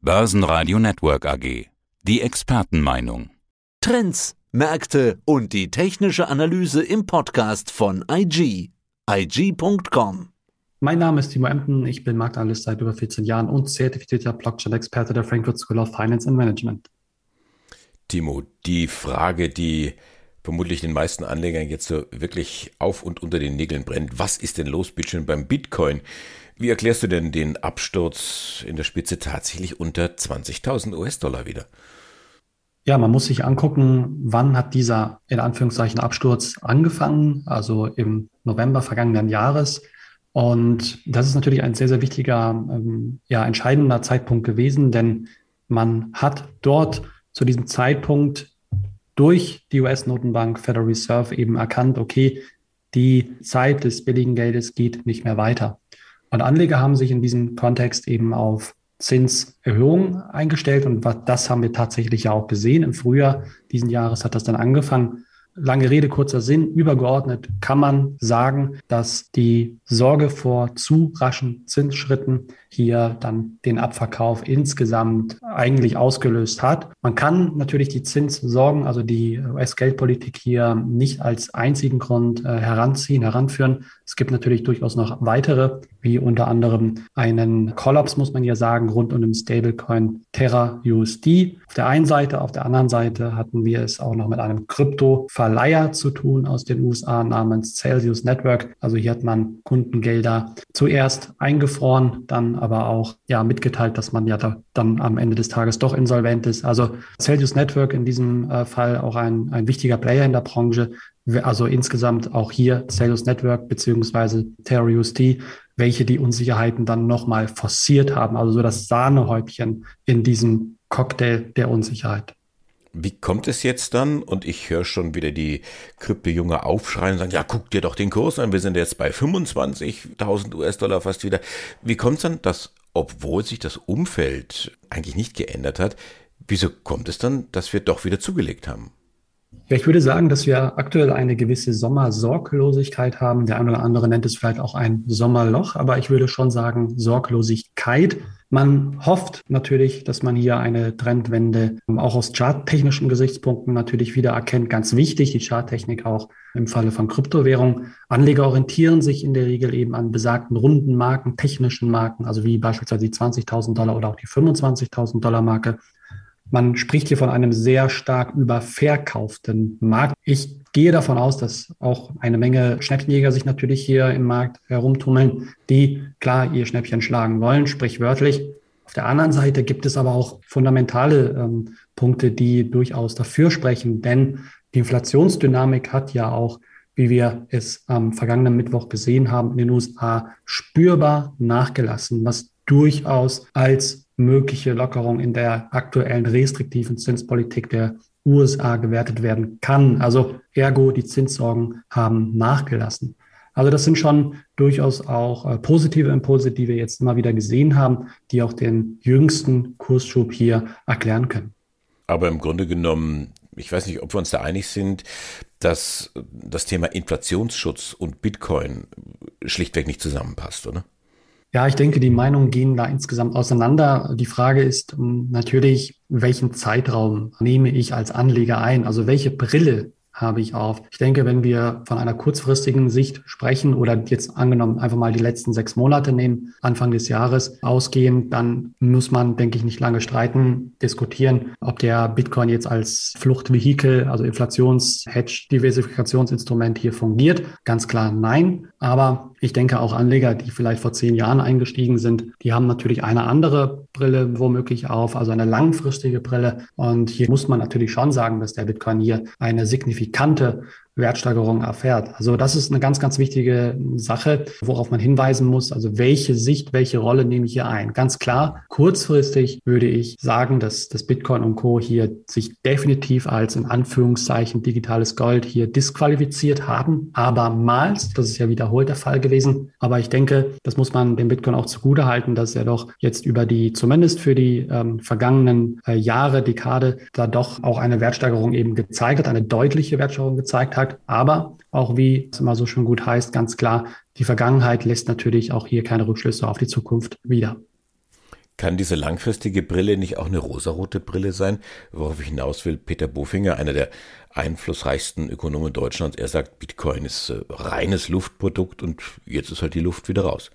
Börsenradio Network AG. Die Expertenmeinung. Trends, Märkte und die technische Analyse im Podcast von IG. IG.com. Mein Name ist Timo Emden, ich bin Marktanalyst seit über 14 Jahren und zertifizierter Blockchain-Experte der Frankfurt School of Finance and Management. Timo, die Frage, die vermutlich den meisten Anlegern jetzt so wirklich auf und unter den Nägeln brennt. Was ist denn los, bitte beim Bitcoin? Wie erklärst du denn den Absturz in der Spitze tatsächlich unter 20.000 US-Dollar wieder? Ja, man muss sich angucken, wann hat dieser in Anführungszeichen Absturz angefangen, also im November vergangenen Jahres. Und das ist natürlich ein sehr, sehr wichtiger, ähm, ja, entscheidender Zeitpunkt gewesen, denn man hat dort zu diesem Zeitpunkt durch die US-Notenbank Federal Reserve eben erkannt, okay, die Zeit des billigen Geldes geht nicht mehr weiter. Und Anleger haben sich in diesem Kontext eben auf Zinserhöhungen eingestellt und das haben wir tatsächlich ja auch gesehen. Im Frühjahr diesen Jahres hat das dann angefangen. Lange Rede, kurzer Sinn. Übergeordnet kann man sagen, dass die Sorge vor zu raschen Zinsschritten hier dann den Abverkauf insgesamt eigentlich ausgelöst hat. Man kann natürlich die Zinssorgen, also die US-Geldpolitik hier nicht als einzigen Grund äh, heranziehen, heranführen. Es gibt natürlich durchaus noch weitere, wie unter anderem einen Kollaps, muss man ja sagen, rund um den Stablecoin Terra USD. Auf der einen Seite, auf der anderen Seite hatten wir es auch noch mit einem Krypto-Verleiher zu tun aus den USA namens Celsius Network. Also hier hat man Kundengelder zuerst eingefroren, dann aber auch ja mitgeteilt, dass man ja da dann am Ende des Tages doch insolvent ist. Also Celsius Network in diesem äh, Fall auch ein, ein wichtiger Player in der Branche. Also insgesamt auch hier Celsius Network beziehungsweise TerraUSD, welche die Unsicherheiten dann nochmal forciert haben. Also so das Sahnehäubchen in diesem Cocktail der Unsicherheit. Wie kommt es jetzt dann? Und ich höre schon wieder die Krypto-Junge aufschreien und sagen, ja, guck dir doch den Kurs an, wir sind jetzt bei 25.000 US-Dollar fast wieder. Wie kommt es dann, dass, obwohl sich das Umfeld eigentlich nicht geändert hat, wieso kommt es dann, dass wir doch wieder zugelegt haben? Ja, ich würde sagen, dass wir aktuell eine gewisse Sommersorglosigkeit haben. Der eine oder andere nennt es vielleicht auch ein Sommerloch, aber ich würde schon sagen Sorglosigkeit. Man hofft natürlich, dass man hier eine Trendwende auch aus charttechnischen Gesichtspunkten natürlich wieder erkennt. Ganz wichtig, die Charttechnik auch im Falle von Kryptowährungen. Anleger orientieren sich in der Regel eben an besagten runden Marken, technischen Marken, also wie beispielsweise die 20.000 Dollar oder auch die 25.000 Dollar Marke. Man spricht hier von einem sehr stark überverkauften Markt. Ich gehe davon aus, dass auch eine Menge Schnäppchenjäger sich natürlich hier im Markt herumtummeln, die klar ihr Schnäppchen schlagen wollen, sprichwörtlich. Auf der anderen Seite gibt es aber auch fundamentale ähm, Punkte, die durchaus dafür sprechen, denn die Inflationsdynamik hat ja auch, wie wir es am vergangenen Mittwoch gesehen haben, in den USA spürbar nachgelassen, was durchaus als mögliche Lockerung in der aktuellen restriktiven Zinspolitik der USA gewertet werden kann. Also ergo, die Zinssorgen haben nachgelassen. Also das sind schon durchaus auch äh, positive Impulse, die wir jetzt immer wieder gesehen haben, die auch den jüngsten Kursschub hier erklären können. Aber im Grunde genommen, ich weiß nicht, ob wir uns da einig sind, dass das Thema Inflationsschutz und Bitcoin schlichtweg nicht zusammenpasst, oder? Ja, ich denke, die Meinungen gehen da insgesamt auseinander. Die Frage ist ähm, natürlich, welchen Zeitraum nehme ich als Anleger ein? Also welche Brille habe ich auf. Ich denke, wenn wir von einer kurzfristigen Sicht sprechen oder jetzt angenommen einfach mal die letzten sechs Monate nehmen, Anfang des Jahres ausgehen, dann muss man, denke ich, nicht lange streiten, diskutieren, ob der Bitcoin jetzt als Fluchtvehikel, also Inflations-Hedge, Diversifikationsinstrument hier fungiert. Ganz klar nein. Aber ich denke auch Anleger, die vielleicht vor zehn Jahren eingestiegen sind, die haben natürlich eine andere Brille womöglich auf, also eine langfristige Brille. Und hier muss man natürlich schon sagen, dass der Bitcoin hier eine signifikante Wertsteigerung erfährt. Also das ist eine ganz, ganz wichtige Sache, worauf man hinweisen muss. Also welche Sicht, welche Rolle nehme ich hier ein? Ganz klar, kurzfristig würde ich sagen, dass das Bitcoin und Co. hier sich definitiv als in Anführungszeichen digitales Gold hier disqualifiziert haben. Abermals, das ist ja wiederholt der Fall gewesen. Aber ich denke, das muss man dem Bitcoin auch zugute halten, dass er doch jetzt über die, zumindest für die ähm, vergangenen äh, Jahre, Dekade, da doch auch eine Wertsteigerung eben gezeigt hat, eine deutliche Wertsteigerung gezeigt hat gesagt. Aber auch wie es immer so schön gut heißt, ganz klar, die Vergangenheit lässt natürlich auch hier keine Rückschlüsse auf die Zukunft wieder. Kann diese langfristige Brille nicht auch eine rosarote Brille sein? Worauf ich hinaus will, Peter Bofinger, einer der einflussreichsten Ökonomen Deutschlands, er sagt, Bitcoin ist äh, reines Luftprodukt und jetzt ist halt die Luft wieder raus.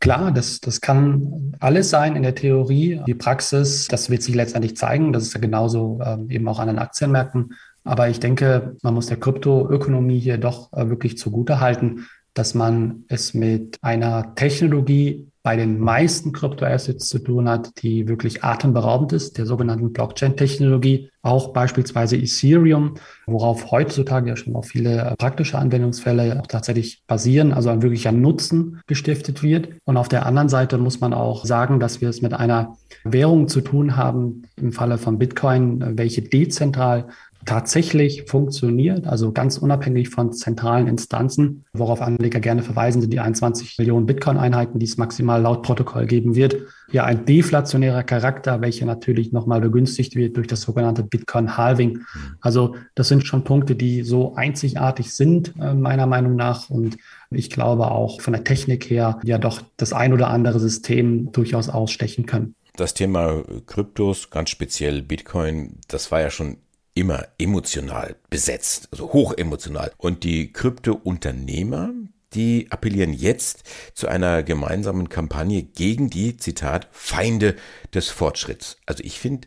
Klar, das, das kann alles sein in der Theorie. Die Praxis, das wird sich letztendlich zeigen. Das ist ja genauso ähm, eben auch an den Aktienmärkten. Aber ich denke, man muss der Kryptoökonomie hier doch äh, wirklich zugute halten, dass man es mit einer Technologie bei den meisten Kryptoassets zu tun hat, die wirklich atemberaubend ist, der sogenannten Blockchain-Technologie, auch beispielsweise Ethereum, worauf heutzutage ja schon auch viele äh, praktische Anwendungsfälle auch tatsächlich basieren, also ein wirklicher Nutzen gestiftet wird. Und auf der anderen Seite muss man auch sagen, dass wir es mit einer Währung zu tun haben, im Falle von Bitcoin, äh, welche dezentral tatsächlich funktioniert, also ganz unabhängig von zentralen Instanzen. Worauf Anleger gerne verweisen, sind die 21 Millionen Bitcoin-Einheiten, die es maximal laut Protokoll geben wird. Ja, ein deflationärer Charakter, welcher natürlich nochmal begünstigt wird durch das sogenannte Bitcoin-Halving. Also das sind schon Punkte, die so einzigartig sind, äh, meiner Meinung nach. Und ich glaube auch von der Technik her ja doch das ein oder andere System durchaus ausstechen können. Das Thema Kryptos, ganz speziell Bitcoin, das war ja schon immer emotional besetzt, also hochemotional. Und die Krypto-Unternehmer, die appellieren jetzt zu einer gemeinsamen Kampagne gegen die, Zitat, Feinde des Fortschritts. Also ich finde,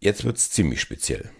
jetzt wird's ziemlich speziell.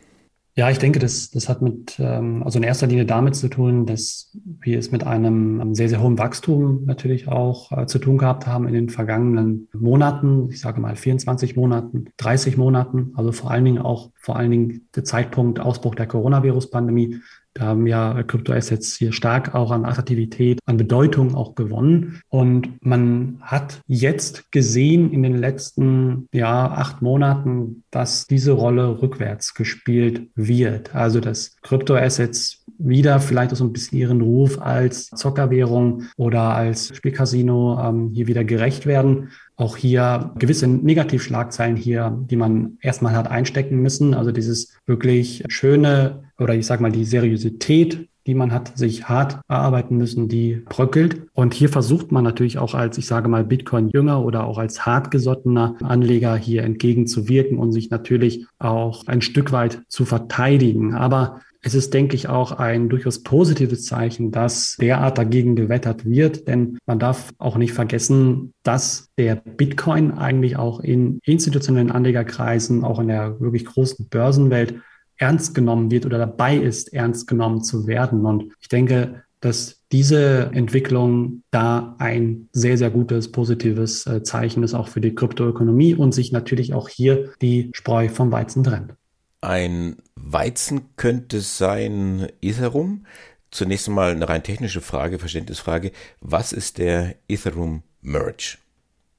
Ja, ich denke, das, das hat mit, ähm, also in erster Linie damit zu tun, dass wir es mit einem sehr, sehr hohen Wachstum natürlich auch äh, zu tun gehabt haben in den vergangenen Monaten. Ich sage mal 24 Monaten, 30 Monaten. Also vor allen Dingen auch, vor allen Dingen der Zeitpunkt Ausbruch der Coronavirus-Pandemie da haben ja Kryptoassets hier stark auch an Attraktivität, an Bedeutung auch gewonnen. Und man hat jetzt gesehen in den letzten ja, acht Monaten, dass diese Rolle rückwärts gespielt wird. Also dass Kryptoassets wieder vielleicht auch so ein bisschen ihren Ruf als Zockerwährung oder als Spielcasino ähm, hier wieder gerecht werden auch hier gewisse Negativschlagzeilen hier, die man erstmal hat einstecken müssen. Also dieses wirklich schöne oder ich sag mal die Seriosität, die man hat sich hart erarbeiten müssen, die bröckelt. Und hier versucht man natürlich auch als, ich sage mal, Bitcoin-Jünger oder auch als hartgesottener Anleger hier entgegenzuwirken und sich natürlich auch ein Stück weit zu verteidigen. Aber es ist, denke ich, auch ein durchaus positives Zeichen, dass derart dagegen gewettert wird, denn man darf auch nicht vergessen, dass der Bitcoin eigentlich auch in institutionellen Anlegerkreisen, auch in der wirklich großen Börsenwelt ernst genommen wird oder dabei ist, ernst genommen zu werden. Und ich denke, dass diese Entwicklung da ein sehr, sehr gutes, positives äh, Zeichen ist, auch für die Kryptoökonomie und sich natürlich auch hier die Spreu vom Weizen trennt. Ein Weizen könnte sein Ethereum. Zunächst einmal eine rein technische Frage, Verständnisfrage. Was ist der Ethereum Merge?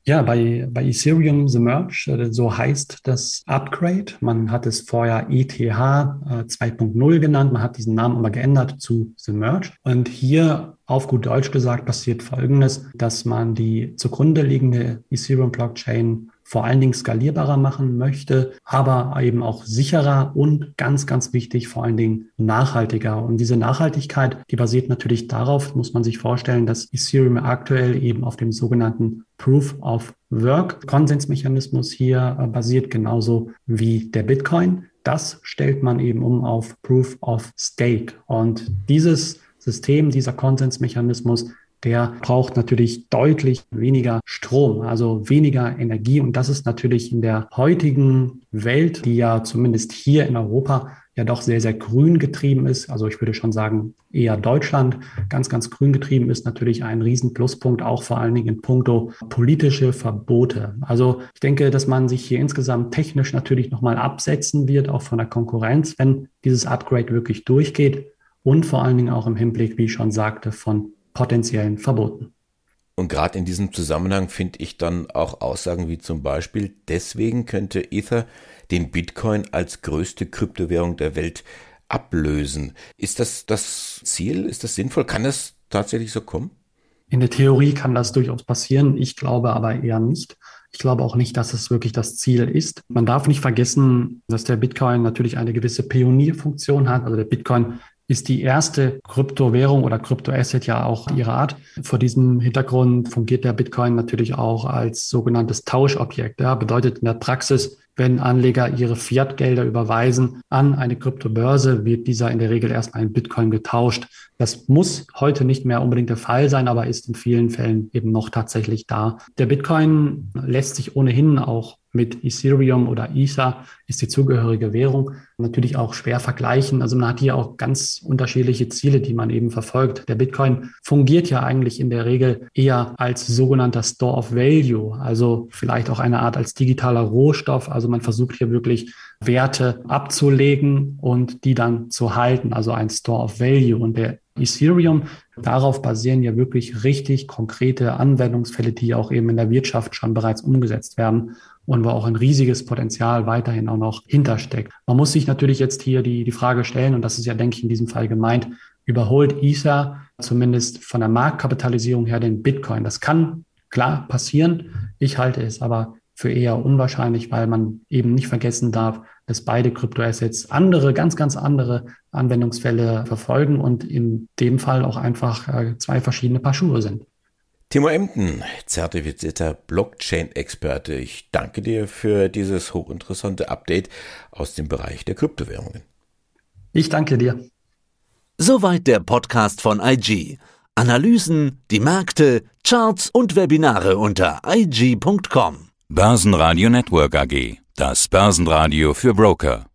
Ja, bei, bei Ethereum The Merge, äh, so heißt das Upgrade. Man hat es vorher ETH 2.0 genannt. Man hat diesen Namen aber geändert zu The Merge. Und hier auf gut Deutsch gesagt passiert Folgendes, dass man die zugrunde liegende Ethereum Blockchain vor allen Dingen skalierbarer machen möchte, aber eben auch sicherer und ganz, ganz wichtig, vor allen Dingen nachhaltiger. Und diese Nachhaltigkeit, die basiert natürlich darauf, muss man sich vorstellen, dass Ethereum aktuell eben auf dem sogenannten Proof of Work Konsensmechanismus hier äh, basiert, genauso wie der Bitcoin. Das stellt man eben um auf Proof of Stake. Und dieses System, dieser Konsensmechanismus, der braucht natürlich deutlich weniger Strom, also weniger Energie. Und das ist natürlich in der heutigen Welt, die ja zumindest hier in Europa ja doch sehr, sehr grün getrieben ist. Also ich würde schon sagen, eher Deutschland ganz, ganz grün getrieben ist natürlich ein Riesenpluspunkt, auch vor allen Dingen in puncto politische Verbote. Also ich denke, dass man sich hier insgesamt technisch natürlich nochmal absetzen wird, auch von der Konkurrenz, wenn dieses Upgrade wirklich durchgeht und vor allen Dingen auch im Hinblick, wie ich schon sagte, von potenziellen Verboten. Und gerade in diesem Zusammenhang finde ich dann auch Aussagen wie zum Beispiel, deswegen könnte Ether den Bitcoin als größte Kryptowährung der Welt ablösen. Ist das das Ziel? Ist das sinnvoll? Kann das tatsächlich so kommen? In der Theorie kann das durchaus passieren. Ich glaube aber eher nicht. Ich glaube auch nicht, dass es wirklich das Ziel ist. Man darf nicht vergessen, dass der Bitcoin natürlich eine gewisse Pionierfunktion hat. Also der Bitcoin ist die erste Kryptowährung oder Kryptoasset ja auch ihrer Art. Vor diesem Hintergrund fungiert der Bitcoin natürlich auch als sogenanntes Tauschobjekt. Ja, bedeutet in der Praxis, wenn Anleger ihre Fiat-Gelder überweisen an eine Kryptobörse, wird dieser in der Regel erstmal in Bitcoin getauscht. Das muss heute nicht mehr unbedingt der Fall sein, aber ist in vielen Fällen eben noch tatsächlich da. Der Bitcoin lässt sich ohnehin auch mit Ethereum oder Ether ist die zugehörige Währung natürlich auch schwer vergleichen. Also man hat hier auch ganz unterschiedliche Ziele, die man eben verfolgt. Der Bitcoin fungiert ja eigentlich in der Regel eher als sogenannter Store of Value, also vielleicht auch eine Art als digitaler Rohstoff. Also man versucht hier wirklich Werte abzulegen und die dann zu halten, also ein Store of Value. Und der Ethereum, darauf basieren ja wirklich richtig konkrete Anwendungsfälle, die auch eben in der Wirtschaft schon bereits umgesetzt werden und wo auch ein riesiges Potenzial weiterhin auch noch hintersteckt. Man muss sich natürlich jetzt hier die, die Frage stellen, und das ist ja, denke ich, in diesem Fall gemeint, überholt Ether zumindest von der Marktkapitalisierung her den Bitcoin? Das kann klar passieren. Ich halte es aber für eher unwahrscheinlich, weil man eben nicht vergessen darf, dass beide Kryptoassets andere, ganz, ganz andere Anwendungsfälle verfolgen und in dem Fall auch einfach äh, zwei verschiedene Paar Schuhe sind. Timo Emden, zertifizierter Blockchain-Experte, ich danke dir für dieses hochinteressante Update aus dem Bereich der Kryptowährungen. Ich danke dir. Soweit der Podcast von IG. Analysen, die Märkte, Charts und Webinare unter IG.com. Börsenradio Network AG. Das Börsenradio für Broker.